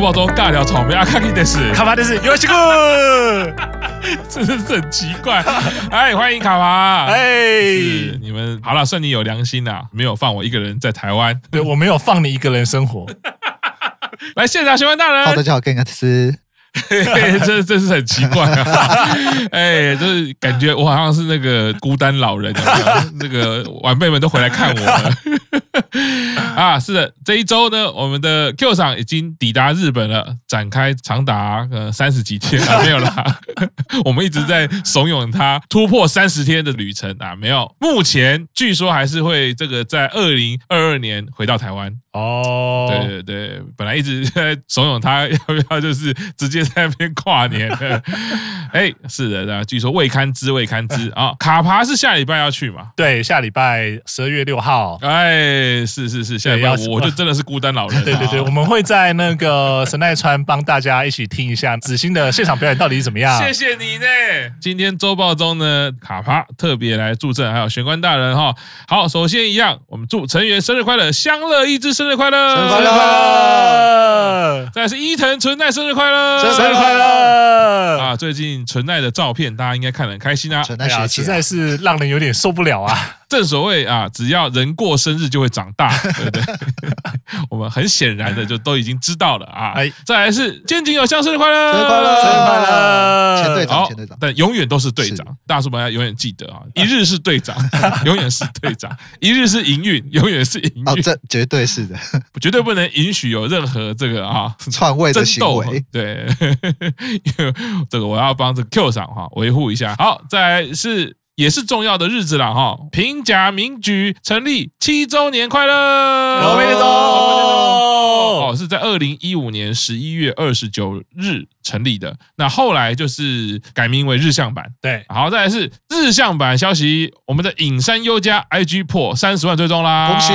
大区二处大叔版周报中尬聊草莓阿卡基的事，卡巴的是有请过，真的是很奇怪。哎，欢迎卡巴，哎，你们好了，算你有良心呐，没有放我一个人在台湾。对，我没有放你一个人生活。来，现场询问大人，好，大家好，跟阿斯。这这是很奇怪啊！哎，就是感觉我好像是那个孤单老人，那个晚辈们都回来看我了。啊，是的，这一周呢，我们的 Q 厂已经抵达日本了，展开长达呃三十几天啊，没有啦，我们一直在怂恿他突破三十天的旅程啊，没有，目前据说还是会这个在二零二二年回到台湾。哦，对对对，本来一直在怂恿他要不要就是直接在那边跨年的，哎，是的，那据说未堪知未堪知。啊，卡爬是下礼拜要去嘛？对，下礼拜十二月六号，哎，是是是，下礼拜我就真的是孤单老人。对对对，我们会在那个 神奈川帮大家一起听一下子欣的现场表演到底是怎么样。谢谢你呢。今天周报中呢，卡帕特别来助阵，还有玄关大人哈。好，首先一样，我们祝成员生日快乐，香乐一枝生日快乐，生日快乐。再是伊藤纯奈生日快乐，生日快乐啊！最近纯奈的照片，大家应该看得很开心啊。纯奈学姐实在是让人有点受不了啊。正所谓啊，只要人过生日就会长大，对不对？我们很显然的就都已经知道了啊。哎，再来是肩井有香生日快乐，生日快乐，生日快乐，前队长，前队长，但永远都是队长。大叔们要永远记得啊，一日是队长，永远是队长；一日是营运，永远是营运。哦，这绝对是的，绝对不能允许有任何这个啊篡位的行为。对，因为这个我要帮这个 Q 上哈维护一下。好，再来是。也是重要的日子了哈，平假名局成立七周年快乐，我们的哦，是在二零一五年十一月二十九日成立的，那后来就是改名为日向版，对，好，再来是日向版消息，我们的影山优佳 IG 破三十万追踪啦，恭喜！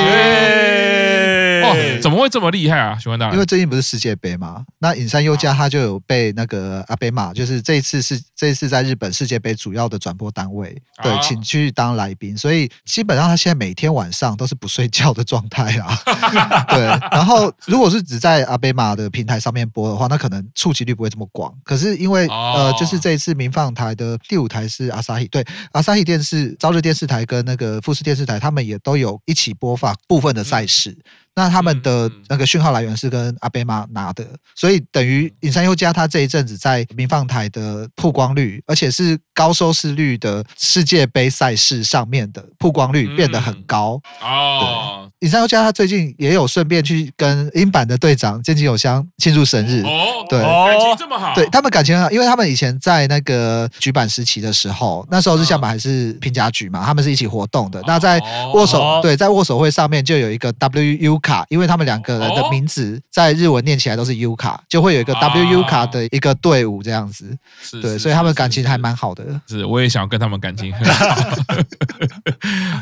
哦，怎么会这么厉害啊？喜欢大人，因为最近不是世界杯嘛，那尹山优佳他就有被那个阿贝玛，就是这一次是这一次在日本世界杯主要的转播单位，对，请去当来宾，所以基本上他现在每天晚上都是不睡觉的状态啊。对，然后如果是只在阿贝玛的平台上面播的话，那可能触及率不会这么广。可是因为呃，就是这一次民放台的第五台是阿萨希，对，阿萨希电视、朝日电视台跟那个富士电视台，他们也都有一起播放部分的赛事。那他们的那个讯号来源是跟阿贝妈拿的，所以等于尹山优加他这一阵子在民放台的曝光率，而且是高收视率的世界杯赛事上面的曝光率变得很高。哦。尹山优加他最近也有顺便去跟英版的队长剑井友香庆祝生日。哦，对，感情这么好，对他们感情很好，因为他们以前在那个局版时期的时候，那时候日向坂还是平假局嘛，他们是一起活动的。那在握手对，在握手会上面就有一个 WU 卡，因为他们两个人的名字在日文念起来都是 U 卡，就会有一个 WU 卡的一个队伍这样子。对，所以他们感情还蛮好的。是，我也想跟他们感情很好。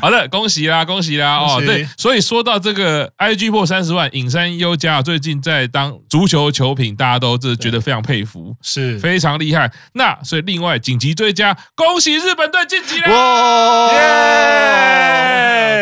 好的，恭喜啦，恭喜啦！哦，对，所以说到这个 IG 破三十万，影山优佳最近在当足球球品，大家都这觉得非常佩服，是非常厉害。那所以另外紧急追加，恭喜日本队晋级了！哇，耶！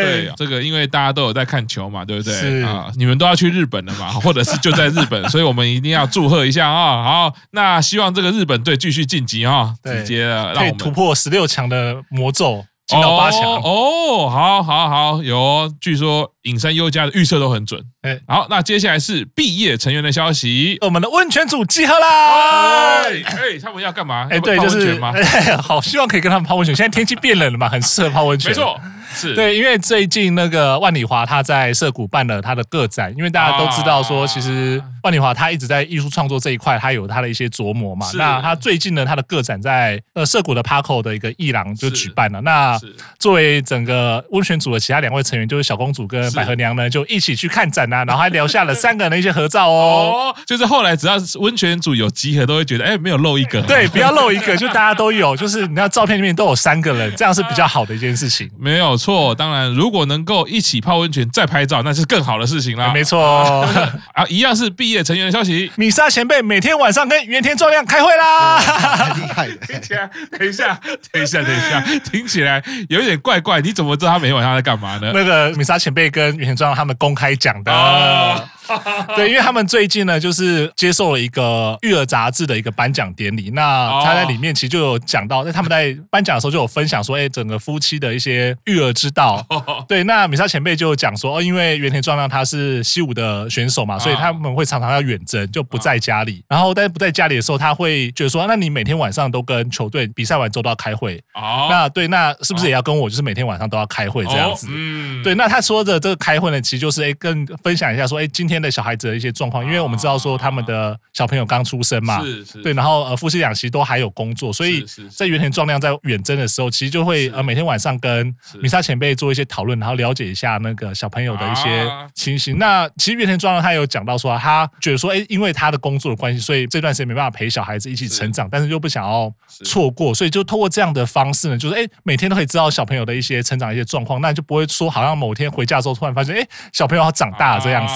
对，这个因为大家都有在看球嘛，对不对？是啊，你们都要去日本了嘛，或者是就在日本，所以我们一定要祝贺一下啊！好，那希望这个日本队继续晋级啊，直接让我们突破十六强的魔咒。进到八强哦，好，好，好，有，据说影山优家的预测都很准。哎，好，那接下来是毕业成员的消息，我们的温泉组集合啦！哎，他们要干嘛？哎，对，就是 好，希望可以跟他们泡温泉。现在天气变冷了嘛，很适合泡温泉。没错。是对，因为最近那个万里华他在涩谷办了他的个展，因为大家都知道说，其实万里华他一直在艺术创作这一块，他有他的一些琢磨嘛。那他最近呢，他的个展在呃涩谷的 Parco 的一个艺廊就举办了。那作为整个温泉组的其他两位成员，就是小公主跟百合娘呢，就一起去看展啊，然后还留下了三个人的一些合照哦。就是后来只要是温泉组有集合，都会觉得哎，没有漏一个。对，不要漏一个，就大家都有，就是你要照片里面都有三个人，这样是比较好的一件事情。没有。错，当然，如果能够一起泡温泉再拍照，那是更好的事情啦。没错，啊，一样是毕业成员的消息。米莎前辈每天晚上跟原田壮亮开会啦，太厉害了。听起来，等一下，等一下，等一下，听起来有点怪怪。你怎么知道他每天晚上在干嘛呢？那个米莎前辈跟原田壮亮他们公开讲的。对，因为他们最近呢，就是接受了一个育儿杂志的一个颁奖典礼。那他在里面其实就有讲到，在他们在颁奖的时候就有分享说，哎，整个夫妻的一些育儿之道。对，那米莎前辈就讲说，哦，因为原田壮亮他是西武的选手嘛，所以他们会常常要远征，就不在家里。然后，但是不在家里的时候，他会觉得说，那你每天晚上都跟球队比赛完之后都要开会。那对，那是不是也要跟我就是每天晚上都要开会这样子？嗯，对。那他说的这个开会呢，其实就是哎，跟分享一下说，哎，今天的小孩子的一些状况，因为我们知道说他们的小朋友刚出生嘛，是是。对，然后呃，夫妻俩其实都还有工作，所以在原田壮亮在远征的时候，其实就会呃每天晚上跟米莎前辈做一些讨论，然后了解一下那个小朋友的一些情形。那其实原田壮亮他有讲到说，他觉得说，哎，因为他的工作的关系，所以这段时间没办法陪小孩子一起成长，但是又不想要错过，所以就透过这样的方式呢，就是哎，每天都可以知道小朋友的一些成长一些状况，那就不会说好像某天回家之后突然发现，哎，小朋友要长大了这样子。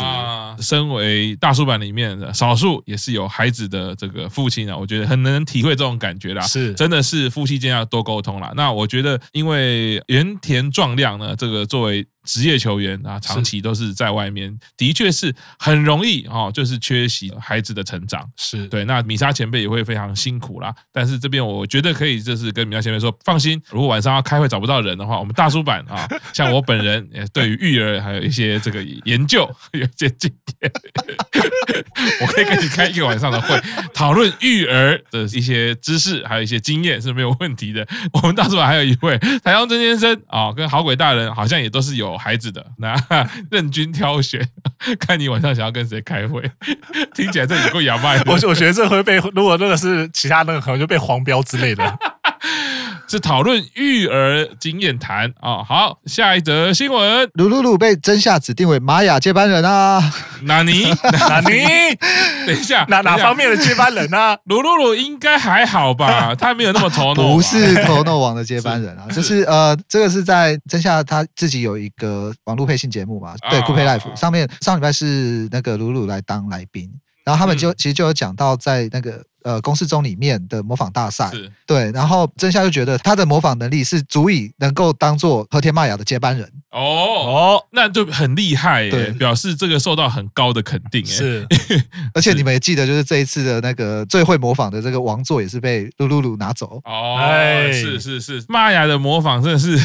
身为大叔版里面的少数也是有孩子的这个父亲啊，我觉得很能体会这种感觉啦。是，真的是夫妻间要多沟通啦。那我觉得，因为原田壮亮呢，这个作为。职业球员啊，长期都是在外面，的确是很容易哦，就是缺席孩子的成长。是对，那米莎前辈也会非常辛苦啦。但是这边我觉得可以，就是跟米莎前辈说，放心，如果晚上要开会找不到人的话，我们大叔版啊，像我本人也对于育儿还有一些这个研究有一些经验，我可以跟你开一个晚上的会，讨论育儿的一些知识，还有一些经验是没有问题的。我们大叔版还有一位台中曾先生啊，跟好鬼大人好像也都是有。孩子的那 任君挑选，看你晚上想要跟谁开会，听起来这也够哑巴。我我觉得这会被，如果那个是其他那个，可能就被黄标之类的。是讨论育儿经验谈啊、哦。好，下一则新闻，鲁鲁鲁被真夏指定为玛雅接班人啊。纳尼？纳尼？等一下，哪哪方面的接班人啊？鲁鲁鲁应该还好吧？他没有那么头脑。不是头脑王的接班人啊，是就是呃，这个是在真夏他自己有一个网络配信节目嘛，对，酷配 Life 上面上礼拜是那个鲁鲁来当来宾，然后他们就、嗯、其实就有讲到在那个。呃，公式中里面的模仿大赛，对，然后真夏就觉得他的模仿能力是足以能够当做和田玛雅的接班人。哦。哦，那就很厉害，对，表示这个受到很高的肯定，是，而且你们也记得，就是这一次的那个最会模仿的这个王座也是被露露露拿走。哦，是是是，玛雅的模仿真的是。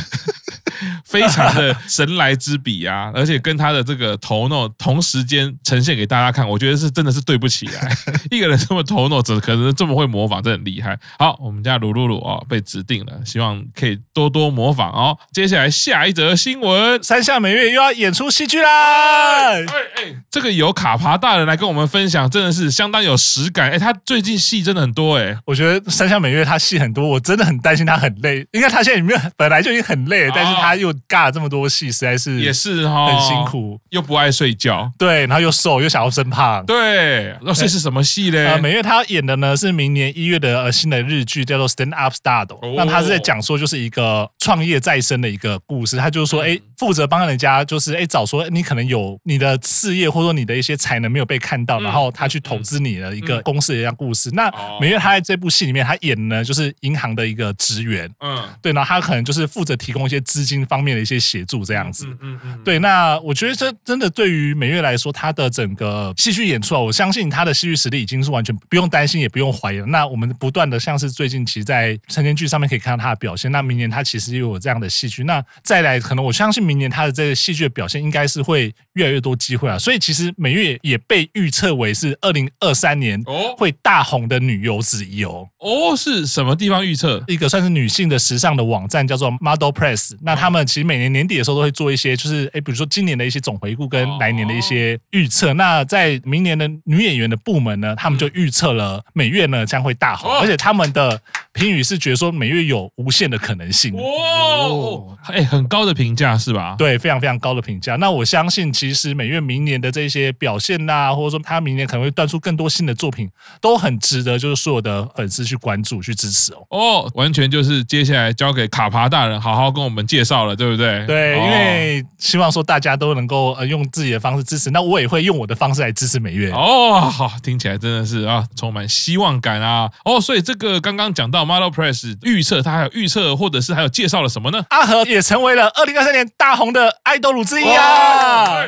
非常的神来之笔啊，而且跟他的这个头脑同时间呈现给大家看，我觉得是真的是对不起来，一个人这么头脑，怎可能这么会模仿，真的很厉害。好，我们家鲁鲁鲁哦被指定了，希望可以多多模仿哦。接下来下一则新闻，山下美月又要演出戏剧啦！哎哎，这个由卡帕大人来跟我们分享，真的是相当有实感。哎，他最近戏真的很多哎，我觉得山下美月他戏很多，我真的很担心他很累，因为他现在里面本来就已经很累了，但是他。他又尬了这么多戏，实在是也是哈，很辛苦，又不爱睡觉，对，然后又瘦，又想要增胖，对。那这是什么戏呢？呃，美月他要演的呢是明年一月的呃新的日剧，叫做《Stand Up Start》。那他是在讲说，就是一个创业再生的一个故事。他就是说，哎，负责帮人家，就是哎找说你可能有你的事业或者说你的一些才能没有被看到，然后他去投资你的一个公司的一样故事。那美月他在这部戏里面，他演呢就是银行的一个职员，嗯，对，然后他可能就是负责提供一些资金。方面的一些协助，这样子，嗯嗯嗯，对，那我觉得这真的对于美月来说，她的整个戏剧演出啊，我相信她的戏剧实力已经是完全不用担心，也不用怀疑了。那我们不断的像是最近其实，在成年剧上面可以看到她的表现。那明年她其实也有这样的戏剧，那再来可能我相信明年她的这个戏剧的表现应该是会越来越多机会啊。所以其实美月也被预测为是二零二三年会大红的女优之一哦。哦，是什么地方预测？一个算是女性的时尚的网站叫做 Model Press，那他们其实每年年底的时候都会做一些，就是哎，比如说今年的一些总回顾跟来年的一些预测。那在明年的女演员的部门呢，他们就预测了每月呢将会大红，而且他们的评语是觉得说美月有无限的可能性。哦，哎，很高的评价是吧？对，非常非常高的评价。那我相信，其实美月明年的这些表现呐、啊，或者说他明年可能会端出更多新的作品，都很值得就是所有的粉丝去关注、去支持哦。哦，完全就是接下来交给卡帕大人好好跟我们介绍了，对不对？对对，因为希望说大家都能够呃用自己的方式支持，那我也会用我的方式来支持美月哦。好，听起来真的是啊，充满希望感啊。哦，所以这个刚刚讲到 Model Press 预测，他还有预测，或者是还有介绍了什么呢？阿和也成为了二零二三年大红的爱豆鲁之一啊。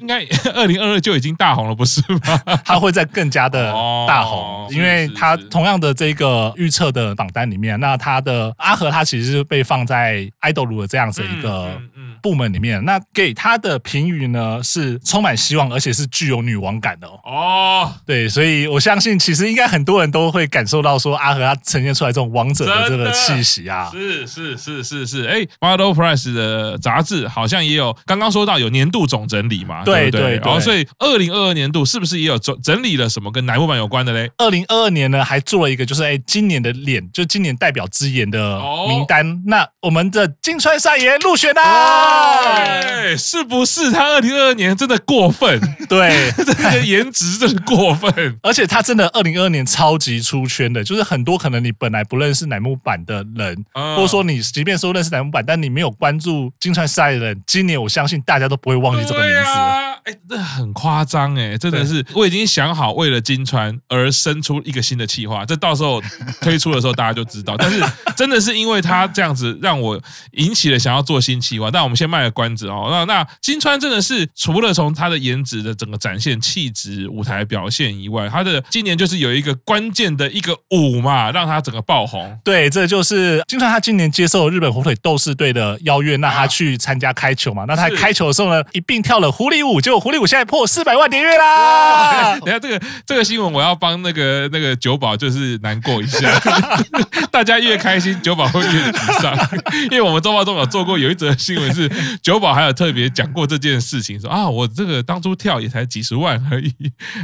应该 二零二二就已经大红了，不是吗？他会在更加的大红，因为他同样的这个预测的榜单里面，那他的阿和他其实是被放在爱豆如的这样子一个部门里面，那给他的评语呢是充满希望，而且是具有女王感的哦。对，所以我相信其实应该很多人都会感受到说阿和他呈现出来这种王者的这个气息啊。是是是是是，哎，Model Price 的杂志好像也有刚刚说到有年度总整理嘛，对对对，然后所以二零二二年度是不是也有整整理了什么跟乃木坂有关的嘞？二零二二年呢还做了一个就是哎今年的脸，就今年代表之言的名单，那我们的金川纱耶入选啦。哎，是不是他二零二二年真的过分？对，这个颜值真的过分，而且他真的二零二二年超级出圈的，就是很多可能你本来不认识乃木坂的人，或者说你即便说认识乃木坂，但你没有关注金川纱耶的人，今年我相信大家都不会忘记这个名字。子。哎，这很夸张哎，真的是，我已经想好为了金川而生出一个新的企划，这到时候推出的时候大家就知道。但是 真的是因为他这样子让我引起了想要做新企划，但我们先卖个关子哦。那那金川真的是除了从他的颜值的整个展现、气质、舞台表现以外，他的今年就是有一个关键的一个舞嘛，让他整个爆红。对，这就是金川他今年接受日本火腿斗士队的邀约，那他去参加开球嘛。那他开球的时候呢，一并跳了狐狸舞就。狐狸舞现在破四百万点阅啦！等下这个这个新闻，我要帮那个那个九保就是难过一下。大家越开心，九保会越沮丧。因为我们周报中有做过有一则新闻，是九保还有特别讲过这件事情，说啊，我这个当初跳也才几十万而已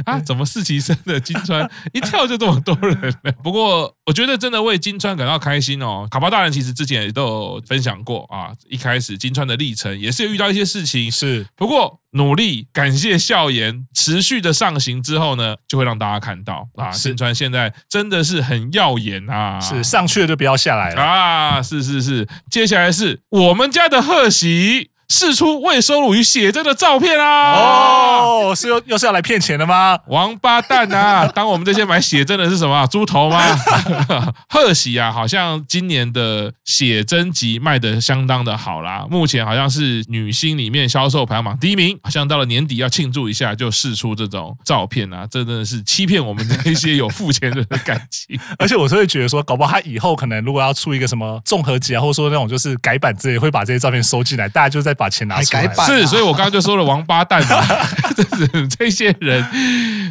啊，怎么四期生的金川一跳就这么多人呢？不过我觉得真的为金川感到开心哦。卡巴大人其实之前也都有分享过啊，一开始金川的历程也是有遇到一些事情，是不过。努力，感谢笑颜，持续的上行之后呢，就会让大家看到啊，身川现在真的是很耀眼啊，是上去了就不要下来了。啊，是是是，接下来是我们家的贺喜。释出未收录于写真的照片啊！哦，是又又是要来骗钱的吗？王八蛋啊！当我们这些买写真的是什么猪头吗？贺喜啊，好像今年的写真集卖的相当的好啦，目前好像是女星里面销售排行榜第一名，好像到了年底要庆祝一下，就试出这种照片啊，这真的是欺骗我们这些有付钱人的感情。而且我是会觉得说，搞不好他以后可能如果要出一个什么综合集啊，或者说那种就是改版之类，会把这些照片收进来，大家就在。把钱拿出来，是，所以我刚刚就说了王八蛋嘛，这是这些人，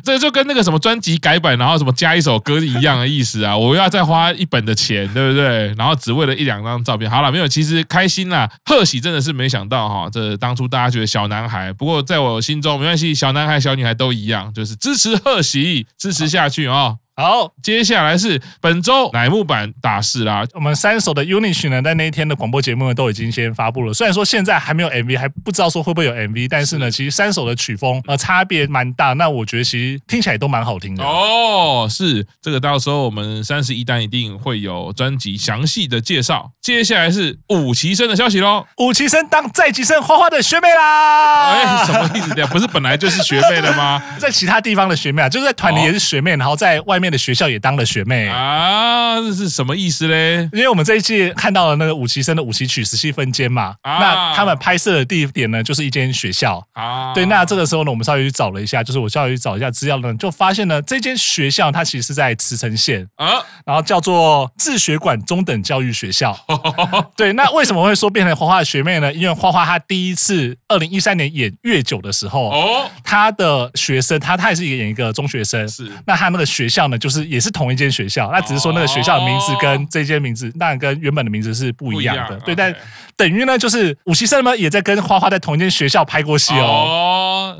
这就跟那个什么专辑改版，然后什么加一首歌一样的意思啊！我要再花一本的钱，对不对？然后只为了一两张照片。好了，没有，其实开心啦，贺喜真的是没想到哈，这当初大家觉得小男孩，不过在我心中没关系，小男孩小女孩都一样，就是支持贺喜，支持下去啊。好，接下来是本周乃木坂大事啦。我们三首的 UNIT 呢，在那一天的广播节目呢，都已经先发布了。虽然说现在还没有 MV，还不知道说会不会有 MV，但是呢，其实三首的曲风呃差别蛮大。那我觉得其实听起来都蛮好听的哦。是这个，到时候我们三十一单一定会有专辑详细的介绍。接下来是五期生的消息喽。五期生当在籍生花花的学妹啦。哎，什么意思？不是本来就是学妹的吗？在其他地方的学妹啊，就是在团里也是学妹，然后在外面。的学校也当了学妹。啊，这是什么意思嘞？因为我们这一季看到了那个五期生的五期曲十七分间嘛，啊、那他们拍摄的地点呢，就是一间学校。啊。对，那这个时候呢，我们稍微去找了一下，就是我稍微去找一下资料呢，就发现呢，这间学校它其实是在慈城县。啊，然后叫做自学馆中等教育学校。对，那为什么会说变成花花的学妹呢？因为花花她第一次二零一三年演月九的时候，哦，她的学生，她她也是一个演一个中学生，是，那她那个学校呢？就是也是同一间学校，那只是说那个学校的名字跟这间名字，当然跟原本的名字是不一样的。对，但等于呢，就是五期生呢也在跟花花在同一间学校拍过戏哦。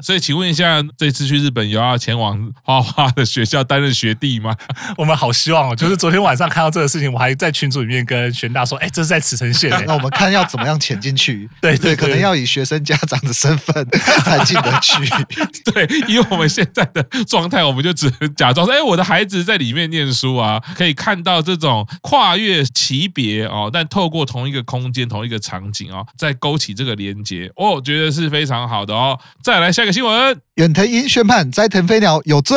所以，请问一下，这次去日本有要前往花花的学校担任学弟吗？我们好希望哦。就是昨天晚上看到这个事情，我还在群组里面跟玄大说：“哎，这是在茨城县。”那我们看要怎么样潜进去？对对，可能要以学生家长的身份才进得去。对，以我们现在的状态，我们就只能假装说：“哎，我的孩子。”在里面念书啊，可以看到这种跨越级别哦，但透过同一个空间、同一个场景哦，再勾起这个连接哦，我觉得是非常好的哦。再来，下一个新闻，远藤英宣判斋藤飞鸟有罪。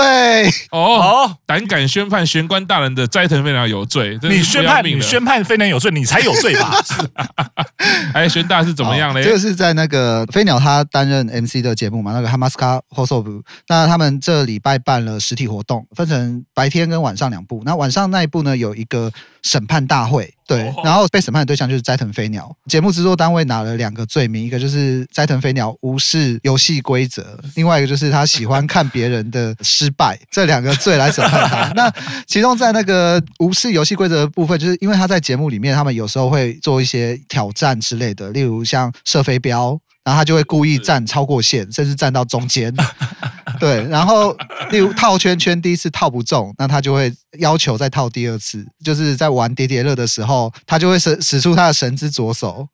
哦，胆敢宣判玄关大人的斋藤飞鸟有罪。你宣判，你宣判飞鸟有罪，你才有罪吧？是。哎，玄大是怎么样嘞？这个是在那个飞鸟他担任 MC 的节目嘛？那个 Hamaska Hosobu，那他们这礼拜办了实体活动，分成白天跟晚上两部。那晚上那一部呢，有一个审判大会。对，然后被审判的对象就是斋藤飞鸟。节目制作单位拿了两个罪名，一个就是斋藤飞鸟无视游戏规则，另外一个就是他喜欢看别人的失败，这两个罪来审判他。那其中在那个无视游戏规则的部分，就是因为他在节目里面，他们有时候会做一些挑战之类的，例如像射飞镖。然后他就会故意站超过线，甚至站到中间，对。然后例如套圈圈，第一次套不中，那他就会要求再套第二次。就是在玩叠叠乐的时候，他就会使使出他的神之左手，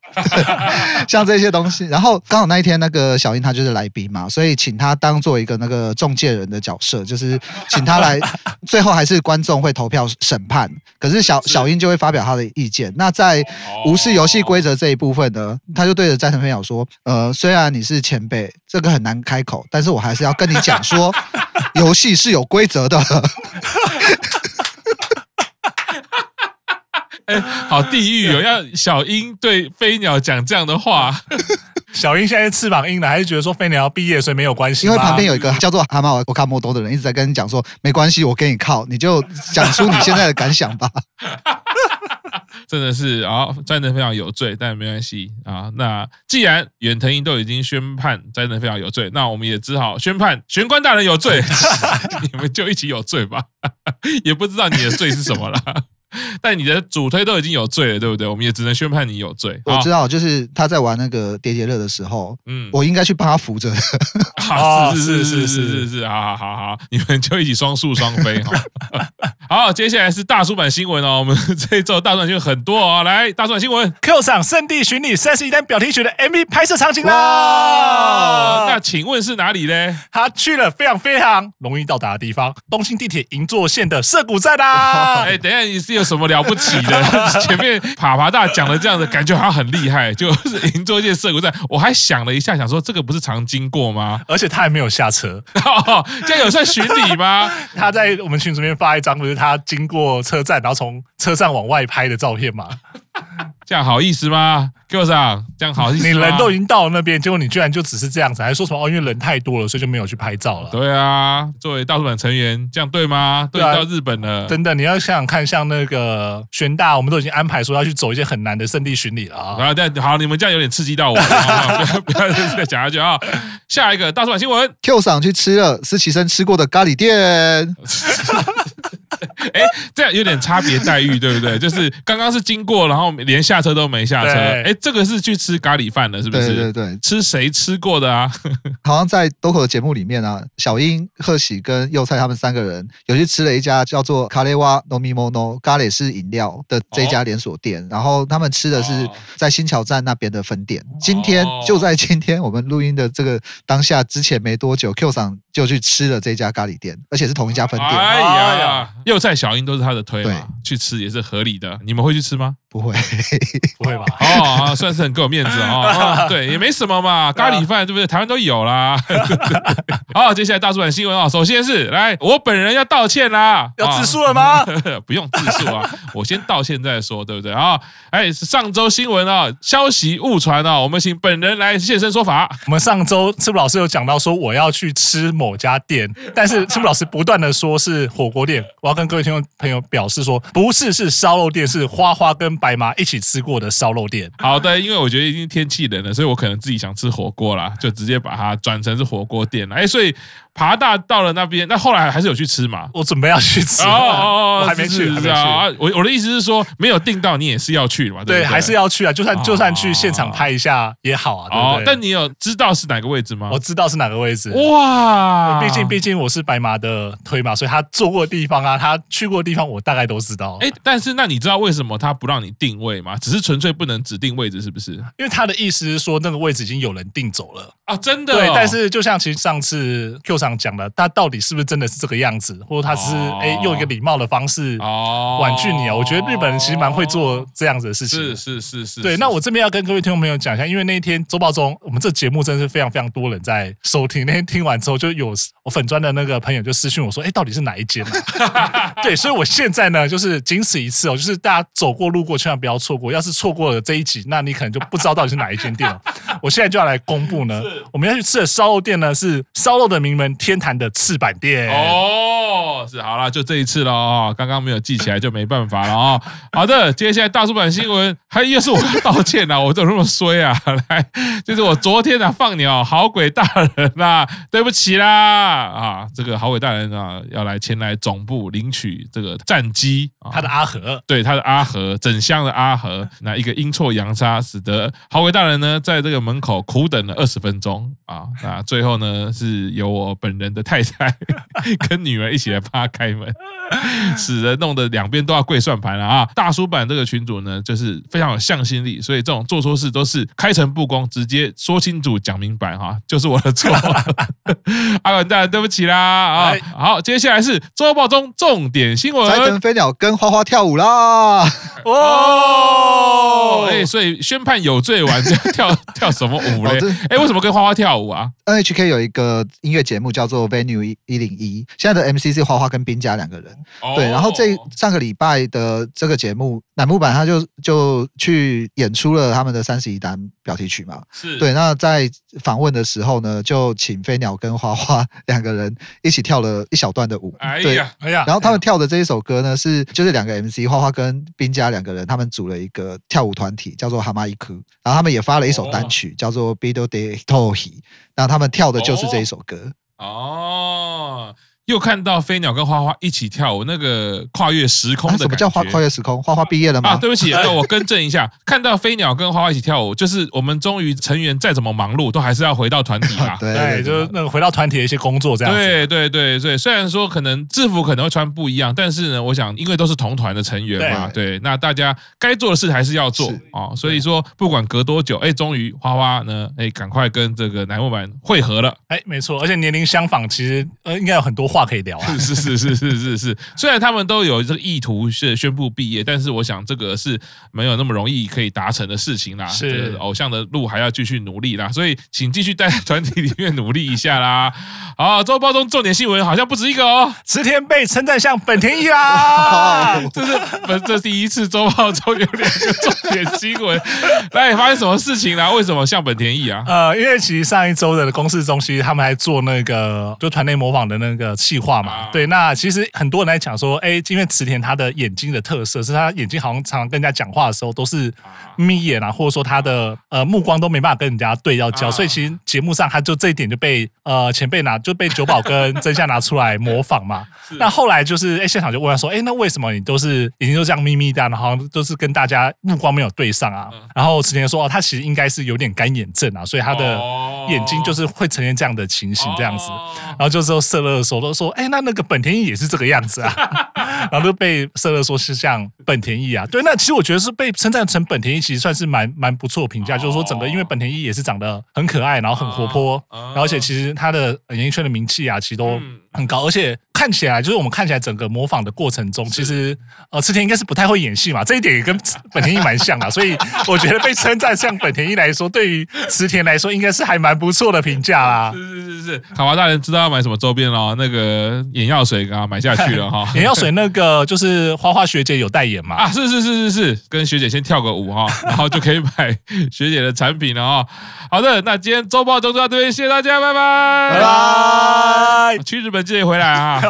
像这些东西。然后刚好那一天那个小英他就是来宾嘛，所以请他当做一个那个中介人的角色，就是请他来。最后还是观众会投票审判，可是小小英就会发表他的意见。那在无视游戏规则这一部分呢，他就对着战神飞鸟说：“呃。”呃，虽然你是前辈，这个很难开口，但是我还是要跟你讲说，游戏是有规则的。哎、欸，好地狱哦！要小英对飞鸟讲这样的话，小英现在翅膀硬了，还是觉得说飞鸟要毕业，所以没有关系。因为旁边有一个叫做蛤蟆我看莫多的人一直在跟你讲说，没关系，我给你靠，你就讲出你现在的感想吧。真的是啊，斋藤非常有罪，但没关系啊。那既然远藤英都已经宣判斋藤非常有罪，那我们也只好宣判玄关大人有罪，你们就一起有罪吧。也不知道你的罪是什么了。但你的主推都已经有罪了，对不对？我们也只能宣判你有罪。我知道，就是他在玩那个叠叠乐的时候，嗯，我应该去帮他扶着。好，是是是是是是，好好好好，你们就一起双宿双飞哈。好，接下来是大叔版新闻哦。我们 这一周大叔版新闻很多哦。来，大叔版新闻，Q 赏圣地巡礼三十一单表题曲的 MV 拍摄场景啦。那请问是哪里呢？他去了非常非常容易到达的地方，东兴地铁银座线的涩谷站啦。哎，等一下，你是有什么了不起的？前面爬爬大讲的这样子感觉好像很厉害，就是银座线涩谷站。我还想了一下，想说这个不是常经过吗？而且他还没有下车，这样有算巡礼吗？他在我们群里面发一张，不是。他经过车站，然后从车上往外拍的照片嘛？这样好意思吗？Q 上这样好意思？你人都已经到了那边，结果你居然就只是这样子，还说什么哦？因为人太多了，所以就没有去拍照了。对啊，作为大叔版成员，这样对吗？对啊，到日本了，真的，你要想想看，像那个玄大，我们都已经安排说要去走一些很难的圣地巡礼了啊。然后但好，你们这样有点刺激到我了，不要不要再讲下去啊！下一个大叔版新闻，Q 上去吃了司棋生吃过的咖喱店。哎，这样有点差别待遇，对不对？就是刚刚是经过，然后连下车都没下车。哎，这个是去吃咖喱饭的，是不是？对对对，吃谁吃过的啊？好像在 Doco 的节目里面啊，小英、贺喜跟佑菜他们三个人有去吃了一家叫做卡雷瓦 Nomimono 咖喱是饮料的这家连锁店，然后他们吃的是在新桥站那边的分店。今天就在今天我们录音的这个当下之前没多久，Q 桑就去吃了这家咖喱店，而且是同一家分店。哎呀，佑菜。小英都是他的推嘛，去吃也是合理的。你们会去吃吗？不会，不会吧？哦，算是很给我面子 哦。对，也没什么嘛，咖喱饭对不对？台湾都有啦。好，接下来大主管新闻啊，首先是来，我本人要道歉啦，要自述了吗？不用自述啊，我先道歉再说，对不对啊？哎，上周新闻啊，消息误传啊，我们请本人来现身说法。我们上周赤木老师有讲到说我要去吃某家店，但是赤木老师不断的说是火锅店，我要跟各位听众朋友表示说，不是，是烧肉店，是花花跟。白马一起吃过的烧肉店，好的，因为我觉得已经天气冷了，所以我可能自己想吃火锅啦，就直接把它转成是火锅店了。哎，所以。爬大到了那边，那后来还是有去吃嘛？我准备要去吃，哦 还没去，还没去。我我的意思是说，没有订到你也是要去嘛？对，还是要去啊！就算就算去现场拍一下也好啊。对对，但你有知道是哪个位置吗？我知道是哪个位置。哇，毕竟毕竟我是白马的推嘛，所以他坐过的地方啊，他去过的地方我大概都知道。哎，但是那你知道为什么他不让你你定位吗，只是纯粹不能指定位置，是不是？因为他的意思是说，那个位置已经有人定走了啊，真的、哦。对，但是就像其实上次 Q 上讲了，他到底是不是真的是这个样子，或者他是哎、哦、用一个礼貌的方式婉拒你啊？我觉得日本人其实蛮会做这样子的事情。是是是是。对，那我这边要跟各位听众朋友讲一下，因为那一天周报中，我们这节目真的是非常非常多人在收听。那天听完之后，就有我粉专的那个朋友就私讯我说：“哎，到底是哪一间、啊？”对，所以我现在呢，就是仅此一次哦，就是大家走过路过千万不要错过。要是错过了这一集，那你可能就不知道到底是哪一间店了。我现在就要来公布呢，我们要去吃的烧肉店呢是烧肉的名门天坛的赤坂店哦，是好了，就这一次了哦。刚刚没有记起来就没办法了哦。好的，接下来大叔版新闻，还又是我道歉呐，我怎么那么衰啊？来，就是我昨天啊放鸟好鬼大人啊，对不起啦啊，这个好鬼大人啊要来前来总部领取这个战机，他的阿和，对，他的阿和，整箱的阿和，那一个阴错阳差，使得好鬼大人呢在这个门口苦等了二十分钟啊，那最后呢是由我本人的太太 跟女儿一起来帮他开门，使得弄得两边都要跪算盘了啊！大叔版这个群主呢，就是非常有向心力，所以这种做错事都是开诚布公，直接说清楚讲明白哈，就是我的错，阿滚蛋，对不起啦啊！好，接下来是周报中重点新闻，斋藤飞鸟跟花花跳舞啦！哦，哎，所以宣判有罪完就跳跳什么舞嘞？哎，为什么跟花花跳舞啊？NHK 有一个音乐节目叫做 Venue 一零一，现在的 MC 是花花跟冰家两个人。对，然后这上个礼拜的这个节目，乃木坂他就就去演出了他们的三十一单表题曲嘛。是对，那在访问的时候呢，就请飞鸟跟花花两个人 一起跳了一小段的舞。哎呀，哎呀，然后他们跳的这一首歌呢，是就是两个 MC 花花跟冰家两个人，他们组了一个跳舞团体，叫做蛤蟆一颗。然后他们也发了一首单曲，叫做 Bido de Tohi。那他们跳的就是这一首歌。哦。又看到飞鸟跟花花一起跳舞，那个跨越时空的感觉。什么叫跨跨越时空？花花毕业了吗？啊，对不起，那我更正一下，看到飞鸟跟花花一起跳舞，就是我们终于成员再怎么忙碌，都还是要回到团体 嘛。对，对，就是那个回到团体的一些工作这样子。对对对对，虽然说可能制服可能会穿不一样，但是呢，我想因为都是同团的成员嘛，对，对，那大家该做的事还是要做啊。所以说，不管隔多久，哎，终于花花呢，哎，赶快跟这个男木板汇合了。哎，没错，而且年龄相仿，其实呃，应该有很多话可以聊啊。是是是是是是，虽然他们都有这个意图是宣布毕业，但是我想这个是没有那么容易可以达成的事情啦。是偶像的路还要继续努力啦，所以请继续在团体里面努力一下啦。好，周报中重点新闻好像不止一个哦，池田被称赞像本田翼啦，这是本这第一次周报中有两个重点新闻。来，发生什么事情啦？为什么像本田翼啊？呃，因为其实上一周的公示中心他们还做那个就团内模仿的那个企划嘛。对，那其实很多人来讲说，哎，因为池田他的眼睛的特色是他眼睛好像常常跟人家讲话的时候都是眯眼啊，或者说他的呃目光都没办法跟人家对要焦，所以其实节目上他就这一点就被呃前辈拿就被久保跟真夏拿出来模仿嘛。那后来就是哎现场就问他说，哎那为什么你都是眼睛都这样眯眯的，然后都是跟大家目光没有对上啊？然后池田说，哦，他其实应该是有点干眼症啊，所以他的眼睛就是会呈现这样的情形这样子。然后就之后色乐的时候都说，哎那那个。本田翼也是这个样子啊，然后就被色乐说是像本田翼啊。对，那其实我觉得是被称赞成本田翼，其实算是蛮蛮不错的评价。就是说，整个因为本田翼也是长得很可爱，然后很活泼，然后而且其实他的演艺圈的名气啊，其实都很高，而且。看起来就是我们看起来整个模仿的过程中，其实呃池田应该是不太会演戏嘛，这一点也跟本田一蛮像啊，所以我觉得被称赞像本田一来说，对于池田来说应该是还蛮不错的评价 啦。是是是是，卡华大人知道要买什么周边了，那个眼药水给他买下去了哈。眼药水那个就是花花学姐有代言嘛？啊，是是是是是，跟学姐先跳个舞哈，然后就可以买学姐的产品了哈。好的，那今天周报就到这边，谢谢大家，拜拜，拜拜，去日本记得回来啊。